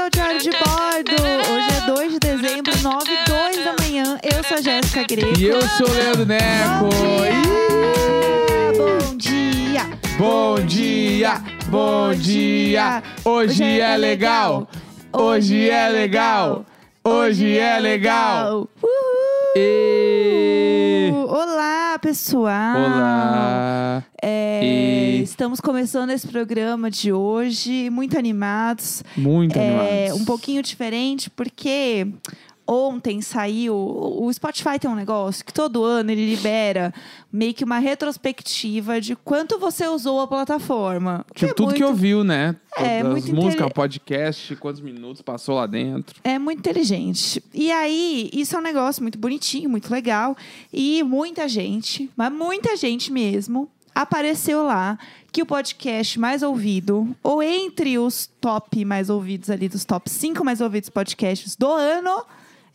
ao Diário de Bordo. Hoje é 2 de dezembro, 9 e 2 da manhã. Eu sou a Jéssica Greco. E eu sou o Leandro Neco. Bom dia! Bom dia, bom dia. Hoje é legal. Hoje é legal. Hoje é legal. Uhul! E... Olá, pessoal. Olá. É, E- Estamos começando esse programa de hoje, muito animados. Muito É animados. um pouquinho diferente, porque ontem saiu. O Spotify tem um negócio que todo ano ele libera meio que uma retrospectiva de quanto você usou a plataforma. Tipo, é tudo que muito- ouviu, né? É, Todas muito as músicas, intele- podcast, quantos minutos passou lá dentro. É muito inteligente. E aí, isso é um negócio muito bonitinho, muito legal. E muita gente, mas muita gente mesmo, apareceu lá que o podcast mais ouvido, ou entre os top mais ouvidos ali, dos top 5 mais ouvidos podcasts do ano,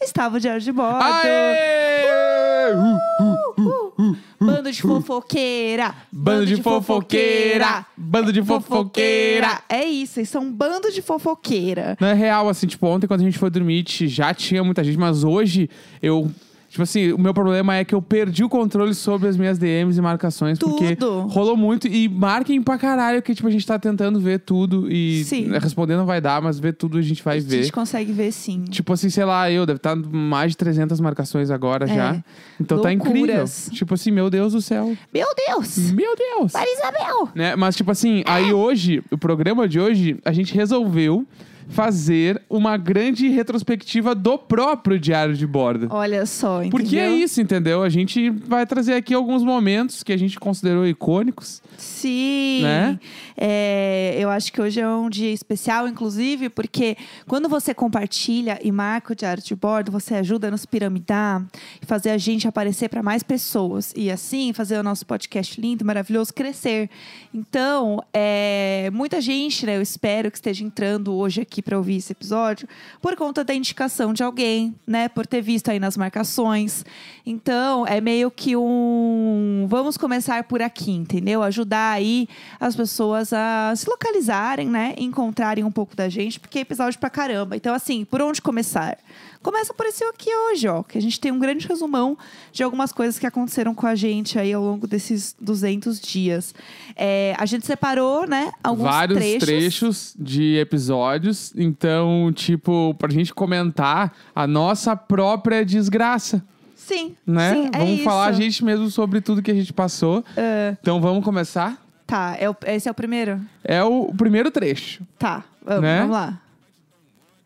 estava o Diário de Bordo. Aê! Uh, Bando de fofoqueira. Bando de fofoqueira. Bando de fofoqueira. É isso, eles são um bando de fofoqueira. Não é real, assim, tipo, ontem quando a gente foi dormir já tinha muita gente, mas hoje eu. Tipo assim, o meu problema é que eu perdi o controle sobre as minhas DMs e marcações. Porque Tudo. rolou muito. E marquem pra caralho que, tipo, a gente tá tentando ver tudo. E Sim. né, responder não vai dar, mas ver tudo a gente vai a ver. gente consegue ver sim. Tipo assim, sei lá, eu, deve estar mais de 300 marcações agora É. já. Então tá incrível. Loucuras. Tipo assim, meu Deus do céu. Meu Deus! Meu Deus! Maria Isabel! Né? Mas, tipo assim, aí hoje, o programa de hoje, a gente resolveu fazer uma grande retrospectiva do próprio Diário de Bordo. Olha só, entendeu? Porque é isso, entendeu? A gente vai trazer aqui alguns momentos que a gente considerou icônicos. Sim. Né? É, eu acho que hoje é um dia especial, inclusive, porque quando você compartilha e marca o diário de bordo, você ajuda a nos piramidar e fazer a gente aparecer para mais pessoas. E assim, fazer o nosso podcast lindo, maravilhoso, crescer. Então, é, muita gente, né? Eu espero que esteja entrando hoje aqui para ouvir esse episódio por conta da indicação de alguém, né? Por ter visto aí nas marcações. Então, é meio que um. Vamos começar por aqui, entendeu? Ajudar aí as pessoas a se localizarem, né? Encontrarem um pouco da gente, porque é episódio pra caramba. Então, assim, por onde começar? Começa por esse aqui hoje, ó. Que a gente tem um grande resumão de algumas coisas que aconteceram com a gente aí ao longo desses 200 dias. É, a gente separou, né? Alguns Vários trechos. trechos de episódios. Então, tipo, pra gente comentar a nossa própria desgraça. Sim, Né? sim, é vamos isso. falar a gente mesmo sobre tudo que a gente passou. É, Então vamos começar. tá, é o- esse é o primeiro? É o primeiro trecho. Tá, vamos, Né? vamos lá.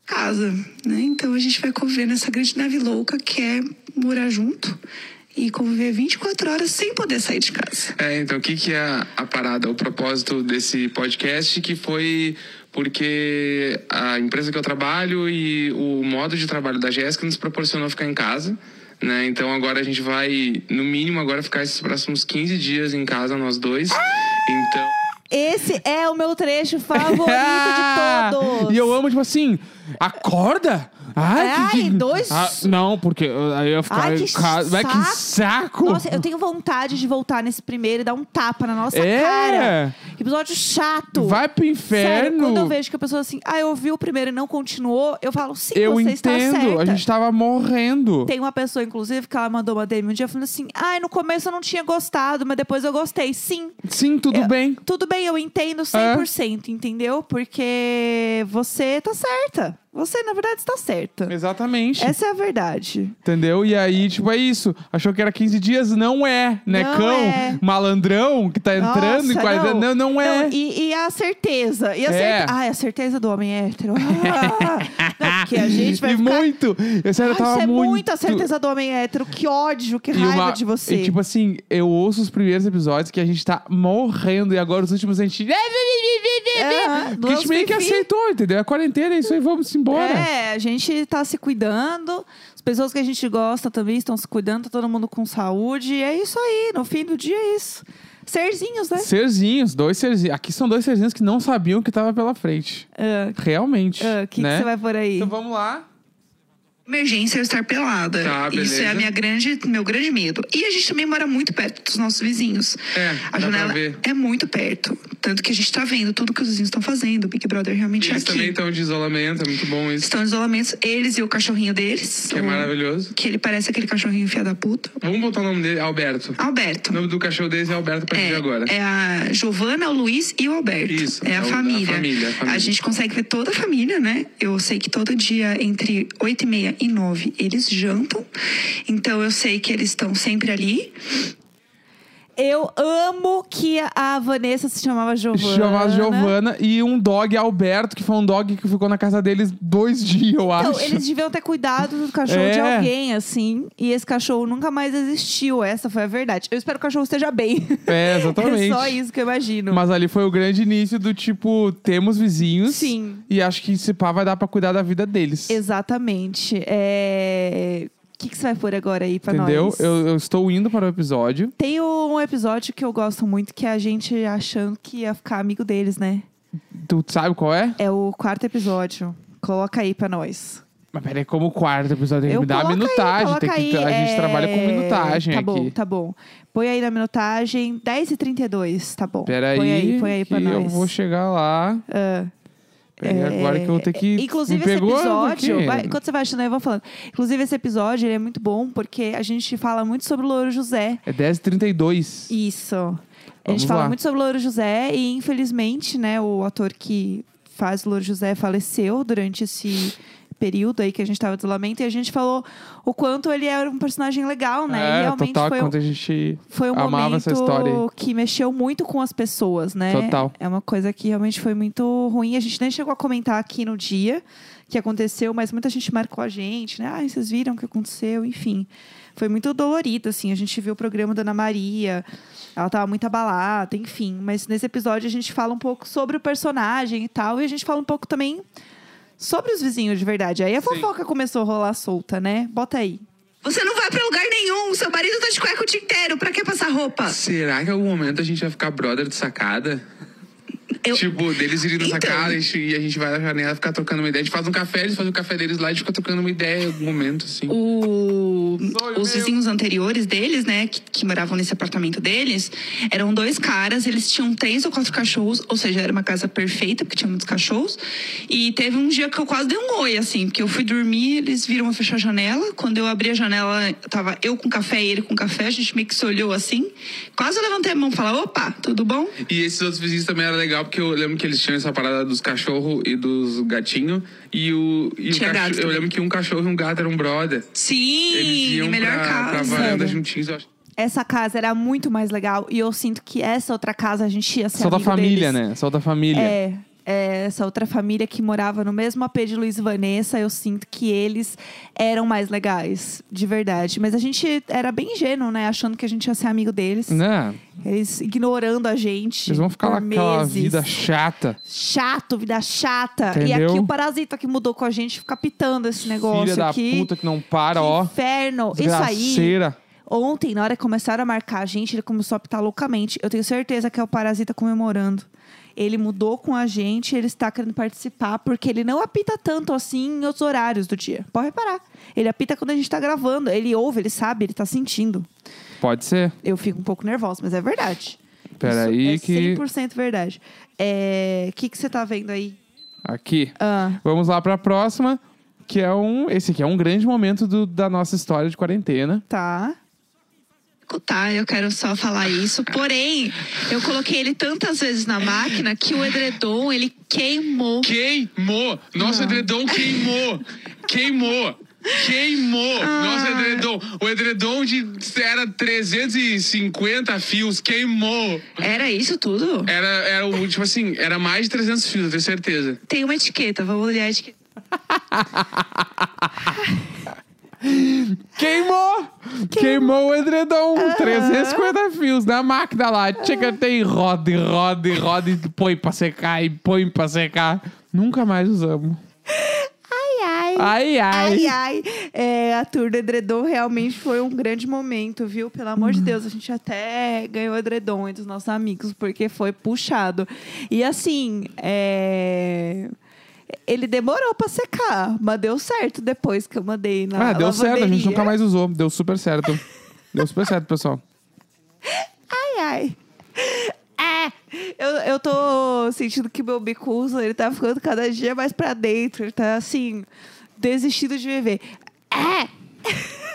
casa, né? Então a gente vai conviver nessa grande nave louca que é morar junto e conviver 24 horas sem poder sair de casa. É, então o que, que é a parada, o propósito desse podcast, que foi porque a empresa que eu trabalho e o modo de trabalho da Jéssica nos proporcionou ficar em casa. Né? Então agora a gente vai, no mínimo, agora ficar esses próximos 15 dias em casa, nós dois. Então. Esse é o meu trecho favorito de todos. E eu amo, tipo assim, acorda! Ai, Ai, que, que- dois- Ah, não, porque uh, aí eu ia ficar. Ai, que ca- Vai, que saco. Nossa, eu tenho vontade de voltar nesse primeiro e dar um tapa na nossa É. cara. Que episódio chato. Vai pro inferno! Sério, quando eu vejo que a pessoa assim, ah, eu vi o primeiro e não continuou, eu falo, sim, Eu você está entendo, certa. a gente tava morrendo. Tem uma pessoa, inclusive, que ela mandou uma DM um dia falando assim: ai, no começo eu não tinha gostado, mas depois eu gostei. Sim, Sim, tudo Eu- bem. tudo bem, eu entendo 100%, entendeu? Porque você tá certa. Você, na verdade, está certa. Exatamente. Essa é a verdade. Entendeu? E aí, tipo, é isso. Achou que era 15 dias? Não é, né? Não Cão, é. malandrão que tá entrando Nossa, em qualidade. Não, não, é. e, e a certeza. E a É. Ai, a certeza do homem hétero. Ah, não, porque a gente vai e ficar... muito. Eu, sério, eu Ai, tava isso é muito. muito a certeza do homem hétero. Que ódio, que E raiva uma- de você. E tipo assim, eu ouço os primeiros episódios que a gente tá morrendo e agora os últimos a gente. É, Porque a gente meio que aceitou, entendeu? A quarentena é isso aí, vamos embora. É, a gente tá se cuidando. As pessoas que a gente gosta também estão se cuidando. Tá todo mundo com saúde. E é isso aí. No fim do dia é isso. Serzinhos, né? Serzinhos, dois serzinhos. Aqui são dois serzinhos que não sabiam o que tava pela frente. Ah, Realmente. ah, O que que né? você vai por aí? Então vamos lá. Emergência eu estar pelada. Tá, Isso é a minha grande, meu grande medo. E a gente também mora muito perto dos nossos vizinhos. É, a pra janela é muito perto. Tanto que a gente tá vendo tudo que os vizinhos estão fazendo. O Big Brother realmente Eles é aqui. também estão de isolamento, é muito bom isso. Estão em isolamento, eles e o cachorrinho deles. Que é maravilhoso. Que ele parece aquele cachorrinho filha da puta. Vamos botar o nome dele, Alberto. Alberto. O nome do cachorro deles é Alberto a partir de agora. é a Giovana, o Luiz e o Alberto. Isso, É é a o- a família. família, a família. gente consegue ver toda a família, né? Eu sei que todo dia, entre 8 e meia e 9, eles jantam. Então eu sei que eles estão sempre ali. Eu amo que a Vanessa se chamava Giovana. Chamava Giovana e um dog Alberto, que foi um dog que ficou na casa deles dois dias, eu acho. Então, eles deviam ter cuidado do cachorro É. de alguém, assim. E esse cachorro nunca mais existiu. Essa foi a verdade. Eu espero que o cachorro esteja bem. É, exatamente. É só isso que eu imagino. Mas ali foi o grande início do tipo, temos vizinhos. Sim. E acho que esse pá vai dar pra cuidar da vida deles. Exatamente. É... O que, que você vai pôr agora aí pra Entendeu? nós? Eu, eu estou indo para o episódio. Tem um episódio que eu gosto muito, que é a gente achando que ia ficar amigo deles, né? Tu sabe qual é? É o quarto episódio. Coloca aí pra nós. Mas peraí, como o quarto episódio tem que me dar a aí, minutagem. coloca tem que, aí, a gente é, trabalha com minutagem tá aqui. bom, tá bom. Põe aí na minutagem 10h32, tá bom. Peraí, Põe aí, põe aí pra que nós. eu vou chegar lá. Ah. Peraí, agora que eu vou ter que. É, Inclusive, esse episódio. vai- enquanto você vai achando aí, eu vou falando. Inclusive, esse episódio ele é muito bom porque a gente fala muito sobre o Louro José. É 10h32. Isso. A Vamos gente fala lá. muito sobre o Louro José e, infelizmente, né, o ator que faz o Louro José faleceu durante esse período aí que a gente tava de isolamento e a gente falou o quanto ele era um personagem legal, né? e É, realmente total, foi um, a gente foi um amava momento essa história que mexeu muito com as pessoas, né? Total. É uma coisa que realmente foi muito ruim. A gente nem chegou a comentar aqui no dia que aconteceu, mas muita gente marcou a gente, né? Ah, vocês viram o que aconteceu? Enfim. Foi muito dolorido, assim. A gente viu o programa da Ana Maria, ela tava muito abalada, enfim. Mas nesse episódio a gente fala um pouco sobre o personagem e tal, e a gente fala um pouco também sobre os vizinhos de verdade. Aí a fofoca começou a rolar solta, né? Bota aí. Você não vai pra lugar nenhum. Seu marido tá de cueca o dia inteiro. Pra que passar roupa? Será que em algum momento a gente vai ficar brother de sacada? Eu- Tipo, deles irem na Então. sacada e a gente- e a gente vai na janela ficar trocando uma ideia. A gente faz um café, eles fazem o café deles lá e a gente fica trocando uma ideia em algum momento, assim. O- os meu. vizinhos anteriores deles, né, que, que moravam nesse apartamento deles, eram dois caras, eles tinham três ou quatro cachorros, ou seja, era uma casa perfeita, porque tinha muitos cachorros. E teve um dia que eu quase dei um oi, assim, porque eu fui dormir, eles viram eu fechar a janela. Quando eu abri a janela, tava eu com café e ele com café, a gente meio que se olhou assim. Quase eu levantei a mão e falei, opa, tudo bom? E esses outros vizinhos também era legal, porque eu lembro que eles tinham essa parada dos cachorros e dos gatinhos. E o, e o Tinha cachorro, eu lembro que um cachorro e um gato eram brother. Eles Sim, iam melhor pra, pra casa. varanda Sério? juntinhos. Eu acho. Essa casa era muito mais legal e eu sinto que essa outra casa a gente ia ser Só da família, deles. né? Só da família. É, é, essa outra família que morava no mesmo AP de Luiz e Vanessa, eu sinto que eles eram mais legais, de verdade. Mas a gente era bem ingênuo, né? Achando que a gente ia ser amigo deles. Né? Eles ignorando a gente. Eles vão ficar por lá com aquela vida chata. Chato, vida chata. E Entendeu? aqui o parasita que mudou com a gente fica pitando esse negócio Filha da aqui. puta que não para, Que ó. Inferno. Isso aí. Desgraceira. Ontem, na hora que começaram a marcar a gente, ele começou a apitar loucamente. Eu tenho certeza que é o Parasita comemorando. Ele mudou com a gente, ele está querendo participar, porque ele não apita tanto assim em outros horários do dia. Pode reparar. Ele apita quando a gente tá gravando. Ele ouve, ele sabe, ele tá sentindo. Pode ser. Eu fico um pouco nervosa, mas é verdade. Peraí Isso que- é 100% verdade. É, O que que você tá vendo aí? Aqui. Ah, Vamos lá pra próxima, que é um. Esse aqui é um grande momento do- da nossa história de quarentena. tá. Tá, eu quero só falar isso. Porém, eu coloquei ele tantas vezes na máquina que o edredom, ele queimou. Queimou! Nosso edredom queimou! Queimou! Queimou! Nosso edredom! O edredom de era 350 fios, queimou! Era isso tudo? Era, era o, tipo assim, era mais de 300 fios, eu tenho certeza. Tem uma etiqueta, vamos olhar a etiqueta. Queimou! Queimou o edredom! 350 fios na máquina lá. Chega, tem roda, e roda, e roda, e põe pra secar, e põe pra secar. Nunca mais usamos. Ai, ai. Ai, ai. Ai, ai. É, a tour do edredom realmente foi um grande momento, viu? Pelo amor de Deus, a gente até ganhou edredom entre os nossos amigos, porque foi puxado. E assim, é... ele demorou pra secar, mas deu certo depois que eu mandei na Ah, deu certo, a gente nunca mais usou. Deu super certo. Deu super certo, pessoal. Ai, ai. É, eu, eu tô sentindo que meu bicuso, ele tá ficando cada dia mais pra dentro. Ele tá, assim, desistindo de viver. É!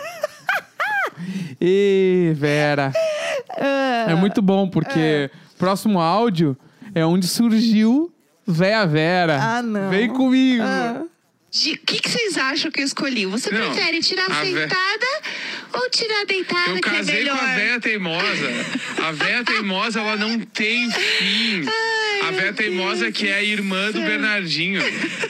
E Vera. Ah, É muito bom, porque próximo áudio é onde surgiu Véia Vera. Ah, não. Vem comigo. ah. O que, que vocês acham que eu escolhi? Você Não, prefere tirar a vé- sentada ou tirar deitada, Eu que é casei melhor? com a véia teimosa. A véia teimosa, ela não tem fim. A véia teimosa que é a irmã do Bernardinho.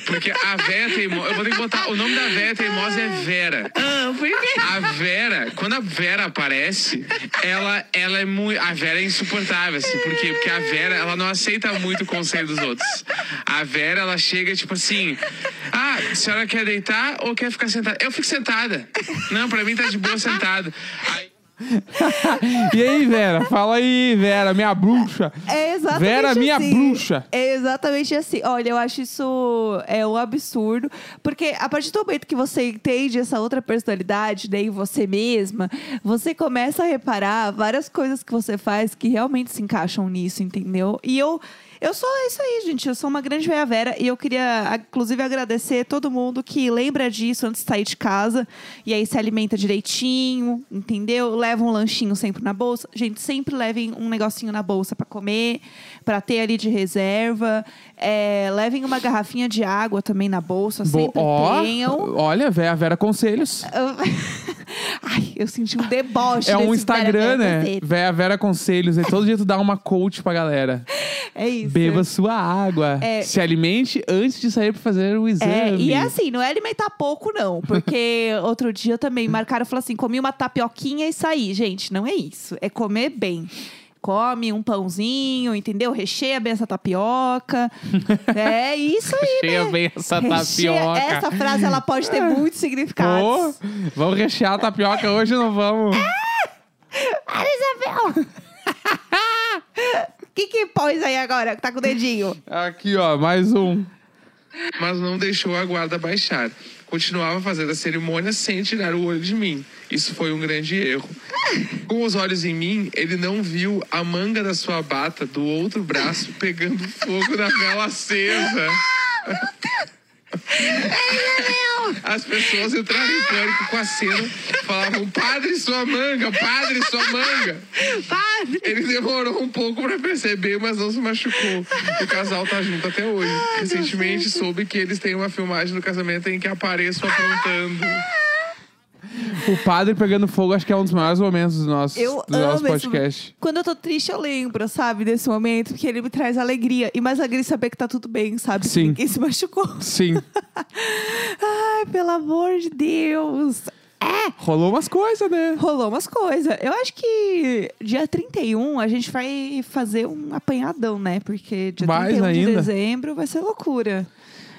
Porque a véia teimosa... Eu vou ter que botar... O nome da véia teimosa é Vera. Ah, por quê? A Vera, quando a Vera aparece, ela, ela é muito. A Vera é insuportável, assim. Por quê? Porque a Vera, ela não aceita muito o conselho dos outros. A Vera, ela chega tipo assim: Ah, a senhora quer deitar ou quer ficar sentada? Eu fico sentada. Não, pra mim tá de boa sentado. Aí, E aí, Vera? Fala aí, Vera, minha bruxa. É exatamente Vera, minha assim. bruxa. É exatamente assim. Olha, eu acho isso é um absurdo. Porque a partir do momento que você entende essa outra personalidade né, em você mesma, você começa a reparar várias coisas que você faz que realmente se encaixam nisso, entendeu? E eu. Eu sou isso aí, gente. Eu sou uma grande veia vera e eu queria, inclusive, agradecer todo mundo que lembra disso antes de sair de casa e aí se alimenta direitinho, entendeu? Leva um lanchinho sempre na bolsa. Gente, sempre levem um negocinho na bolsa pra comer, pra ter ali de reserva. É, levem uma garrafinha de água também na bolsa, Bo- sempre Ó, tenham. olha, Vera, Vera Conselhos. Ai, eu senti um deboche. É um Instagram, Vera né? Vera, Vera Conselhos. E todo dia tu dá uma coach pra galera. É isso. Beba sua água. É. Se alimente antes de sair pra fazer o exame. É, e é assim, não é alimentar pouco, não. Porque outro dia também marcaram e falaram assim: comi uma tapioquinha e saí. Gente, não é isso. É comer bem. Come um pãozinho, entendeu? Recheia bem essa tapioca. é isso aí, Recheia né? bem essa Recheia- tapioca. Essa frase, ela pode ter muitos significados. vamos rechear a tapioca hoje ou não vamos? Ah, Isabel! O que que pôs aí agora, que tá com o dedinho? Aqui, ó, mais um. mas não deixou a guarda baixar. Continuava fazendo a cerimônia sem tirar o olho de mim. Isso foi um grande erro. Com os olhos em mim, ele não viu a manga da sua bata do outro braço pegando fogo na vela acesa. As pessoas entraram em pânico com a cena, falavam: Padre, sua manga, padre, sua manga. Padre! Ele demorou um pouco pra perceber, mas não se machucou. O casal tá junto até hoje. Recentemente soube que eles têm uma filmagem do casamento em que apareço apontando. O padre pegando fogo, acho que é um dos maiores momentos do nosso, Eu do nosso amo esse podcast. Quando eu tô triste, eu lembro, sabe, desse momento, porque ele me traz alegria. E mais alegria saber que tá tudo bem, sabe? Que Sim. ninguém se machucou. Sim. Ai, pelo amor de Deus. É, Rolou umas coisas, né? rolou umas coisas. Eu acho que dia 31 a gente vai fazer um apanhadão, né? Porque dia Mais 31 de ainda? dezembro vai ser loucura.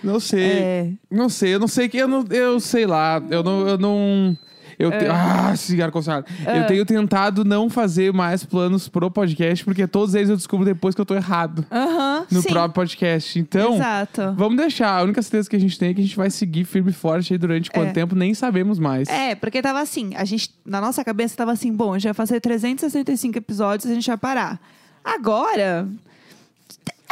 Não sei. É. Não sei, eu não sei que eu não, eu sei lá, eu não eu não eu É. te... Ah, cigarro consagrado. Eu tenho tentado não fazer mais planos pro podcast, porque todos eles eu descubro depois que eu tô errado Aham, no sim. próprio podcast. Então, Exato. vamos deixar. A única certeza que a gente tem é que a gente vai seguir firme e forte aí durante quanto É. tempo, nem sabemos mais. É, porque tava assim, a gente, na nossa cabeça tava assim, bom, a gente vai fazer 365 episódios e a gente vai parar. Agora,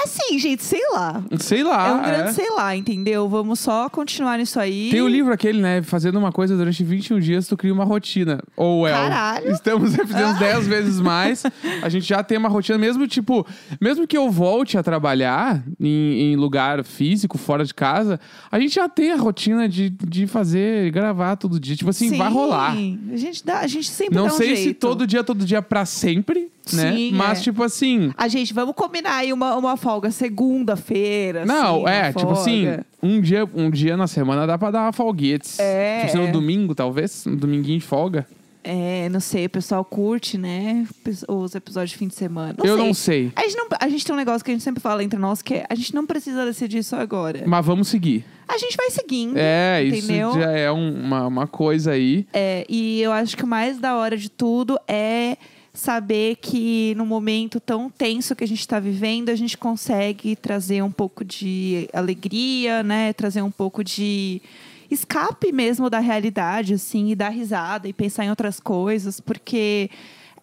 assim, gente, sei lá. Sei lá. é um grande é. sei lá, entendeu? Vamos só continuar nisso aí. Tem o livro aquele, né? Fazendo uma coisa durante 21 dias, tu cria uma rotina. Ou é. Caralho. Estamos fizemos 10 vezes mais. A gente já tem uma rotina, mesmo tipo, mesmo que eu volte a trabalhar em, em lugar físico, fora de casa, a gente já tem a rotina de, de fazer, gravar todo dia. Tipo assim, Sim, vai rolar. A gente, dá, a gente sempre Não dá um sei se todo dia, todo dia pra sempre, né? Sim, Mas, é. tipo assim. A gente, vamos combinar aí uma, uma folga segunda-feira. Não, assim, é, tipo assim, um dia, um dia na semana dá pra dar uma folguetes. É, Tipo assim, no domingo, talvez. Um dominguinho de folga. É, não sei, o pessoal curte, né? Os episódios de fim de semana. Eu não sei. A gente, não, a gente tem um negócio que a gente sempre fala entre nós, que é, a gente não precisa decidir isso agora. Mas vamos seguir. A gente vai seguindo. É, entendeu? isso já é um- uma, uma coisa aí. É, e eu acho que o mais da hora de tudo é saber que no momento tão tenso que a gente está vivendo, a gente consegue trazer um pouco de alegria, né? Trazer um pouco de escape mesmo da realidade, assim, e dar risada e pensar em outras coisas, porque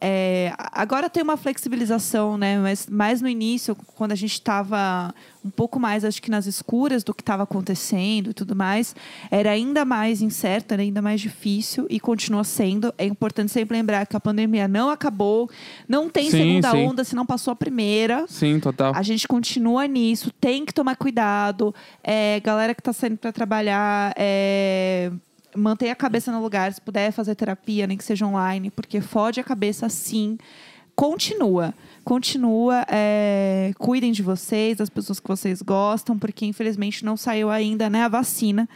é, agora tem uma flexibilização, né? Mas mais no início, quando a gente estava um pouco mais, acho que nas escuras do que estava acontecendo e tudo mais, era ainda mais incerto, era ainda mais difícil e continua sendo. É importante sempre lembrar que a pandemia não acabou, não tem Sim, segunda sim. onda se não passou a primeira. Sim, total. A gente continua nisso, tem que tomar cuidado. É, galera que está saindo para trabalhar, é, manter a cabeça no lugar. Se puder fazer terapia, nem que seja online, porque fode a cabeça sim. Continua. Continua. é, cuidem de vocês, das pessoas que vocês gostam, porque infelizmente não saiu ainda né, a vacina.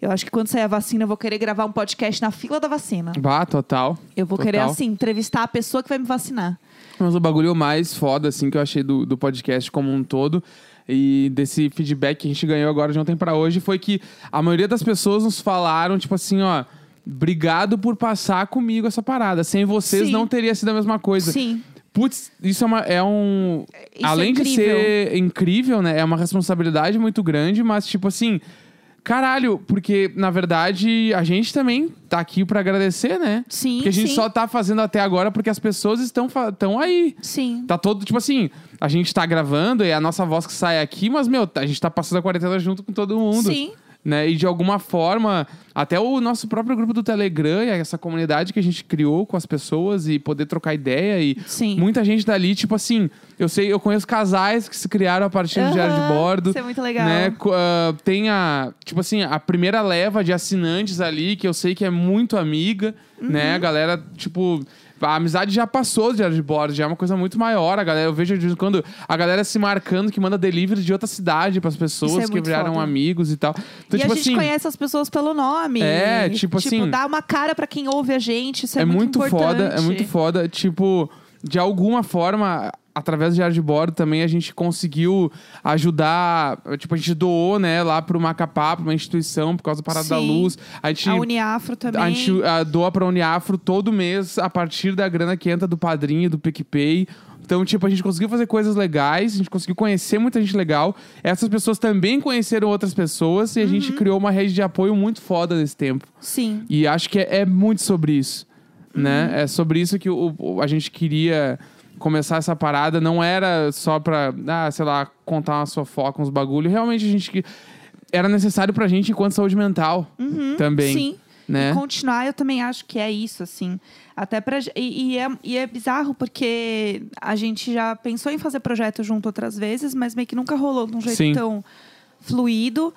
Eu acho que quando sair a vacina, eu vou querer gravar um podcast na fila da vacina. Bah, total. Eu vou Total. querer, assim, entrevistar a pessoa que vai me vacinar. Mas o bagulho mais foda, assim, que eu achei do, do podcast como um todo e desse feedback que a gente ganhou agora de ontem pra hoje foi que a maioria das pessoas nos falaram, tipo assim, ó. Obrigado por passar comigo essa parada. Sem vocês Sim. não teria sido a mesma coisa. Sim. Putz, isso é, uma, é um. Isso é além de incrível. ser incrível, né? É uma responsabilidade muito grande, mas, tipo assim. Caralho, porque na verdade a gente também tá aqui pra agradecer, né? Sim, Porque a gente sim. só tá fazendo até agora porque as pessoas estão estão aí. Sim. Tá todo, tipo assim, a gente tá gravando e é a nossa voz que sai aqui, mas, meu, a gente tá passando a quarentena junto com todo mundo. Sim. Né? E de alguma forma, até o nosso próprio grupo do Telegram, e essa comunidade que a gente criou com as pessoas e poder trocar ideia e Sim. muita gente dali, tipo assim, eu sei, eu conheço casais que se criaram a partir do diário de bordo. isso é muito legal. Né? Ah, tem a, tipo assim, a primeira leva de assinantes ali, que eu sei que é muito amiga, Uhum. né? A galera, tipo. A amizade já passou do diário de bordo, já é uma coisa muito maior. A galera, eu vejo de vez em quando a galera se marcando que manda delivery de outra cidade pras pessoas Isso é que muito viraram foda. amigos e tal. Então, e tipo a gente assim. conhece as pessoas pelo nome. É, tipo assim- dá uma cara pra quem ouve a gente. Isso é, é muito importante. foda, é muito foda. Tipo, de alguma forma, através do Diário de Bordo também a gente conseguiu ajudar. Tipo, a gente doou, né, lá pro Macapá, pra uma instituição, por causa da Parada da Sim. Luz. A gente. A Uniafro também. A gente ah, doa pra Uniafro todo mês a partir da grana que entra do padrinho, do PicPay. Então, tipo, a gente conseguiu fazer coisas legais, a gente conseguiu conhecer muita gente legal. Essas pessoas também conheceram outras pessoas e a gente Uhum. criou uma rede de apoio muito foda nesse tempo. Sim. E acho que é, é muito sobre isso, né? Uhum. É sobre isso que o, o- a gente queria começar essa parada. Não era só pra, ah, sei lá, contar uma fofoca, uns bagulho. Realmente a gente... que- Era necessário pra gente enquanto saúde mental também. Uhum. Sim. Né? E continuar, eu também acho que é isso, assim. Até pra. E, e é, e é bizarro porque a gente já pensou em fazer projeto junto outras vezes, mas meio que nunca rolou de um jeito Sim. tão fluido.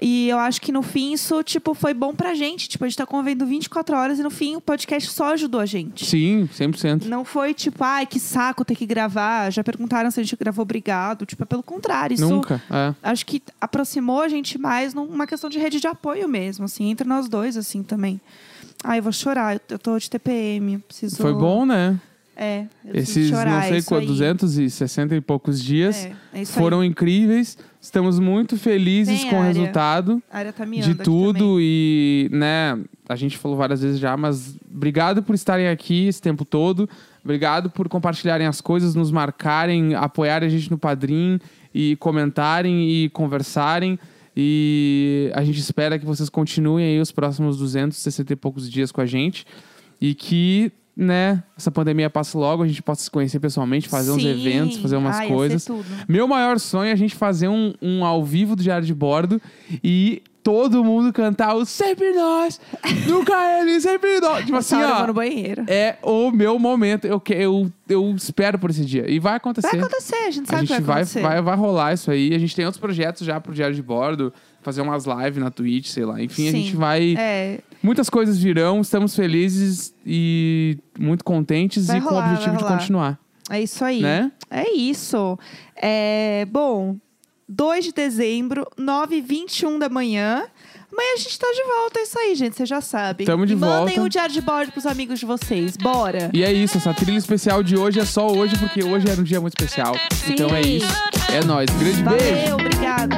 E eu acho que no fim isso, tipo, foi bom pra gente. Tipo, a gente tá convivendo 24 horas e no fim o podcast só ajudou a gente. Sim, 100%. Não foi tipo, ai, que saco ter que gravar. Já perguntaram se a gente gravou obrigado. Tipo, é pelo contrário. Isso Nunca. É. acho que aproximou a gente mais numa questão de rede de apoio mesmo, assim, entre nós dois, assim, também. Ai, eu vou chorar, eu- tô de TPM, preciso... Foi bom, né? É, Esses, chorar, não sei quanto, aí. 260 e poucos dias É, é foram aí. incríveis. Estamos muito felizes Vem, com o Área. resultado. Tá de tudo e, né, a gente falou várias vezes já, mas obrigado por estarem aqui esse tempo todo. Obrigado por compartilharem as coisas, nos marcarem, apoiarem a gente no Padrim e comentarem e conversarem. E a gente espera que vocês continuem aí os próximos 260 e poucos dias com a gente e que, né, essa pandemia passe logo, a gente possa se conhecer pessoalmente, fazer uns Sim. eventos, fazer umas Ai, ser coisas. tudo. Meu maior sonho é a gente fazer um, um ao vivo do Diário de Bordo e todo mundo cantar o Sempre Nós, nunca ele, sempre nós. Tipo assim, ó, no banheiro. é o meu momento. Eu, que- eu, eu espero por esse dia. E vai acontecer. Vai acontecer, a gente A sabe gente que vai vai, acontecer. vai, vai rolar isso aí. A gente tem outros projetos já pro Diário de Bordo, fazer umas lives na Twitch, sei lá. Enfim, a Sim. gente vai. É, Muitas coisas virão, estamos felizes e muito contentes Vai e com rolar, o objetivo de continuar. é isso aí. Né? É isso. É, bom, 2 de dezembro, 9h21 da manhã. Amanhã a gente tá de volta, é isso aí, gente. Vocês já sabem. Tamo de e mandem volta. o diário de bordo pros amigos de vocês. Bora! E é isso, essa trilha especial de hoje é só hoje, porque hoje era um dia muito especial. Sim. Então é isso. É nóis. Grande beijo. Valeu, obrigada.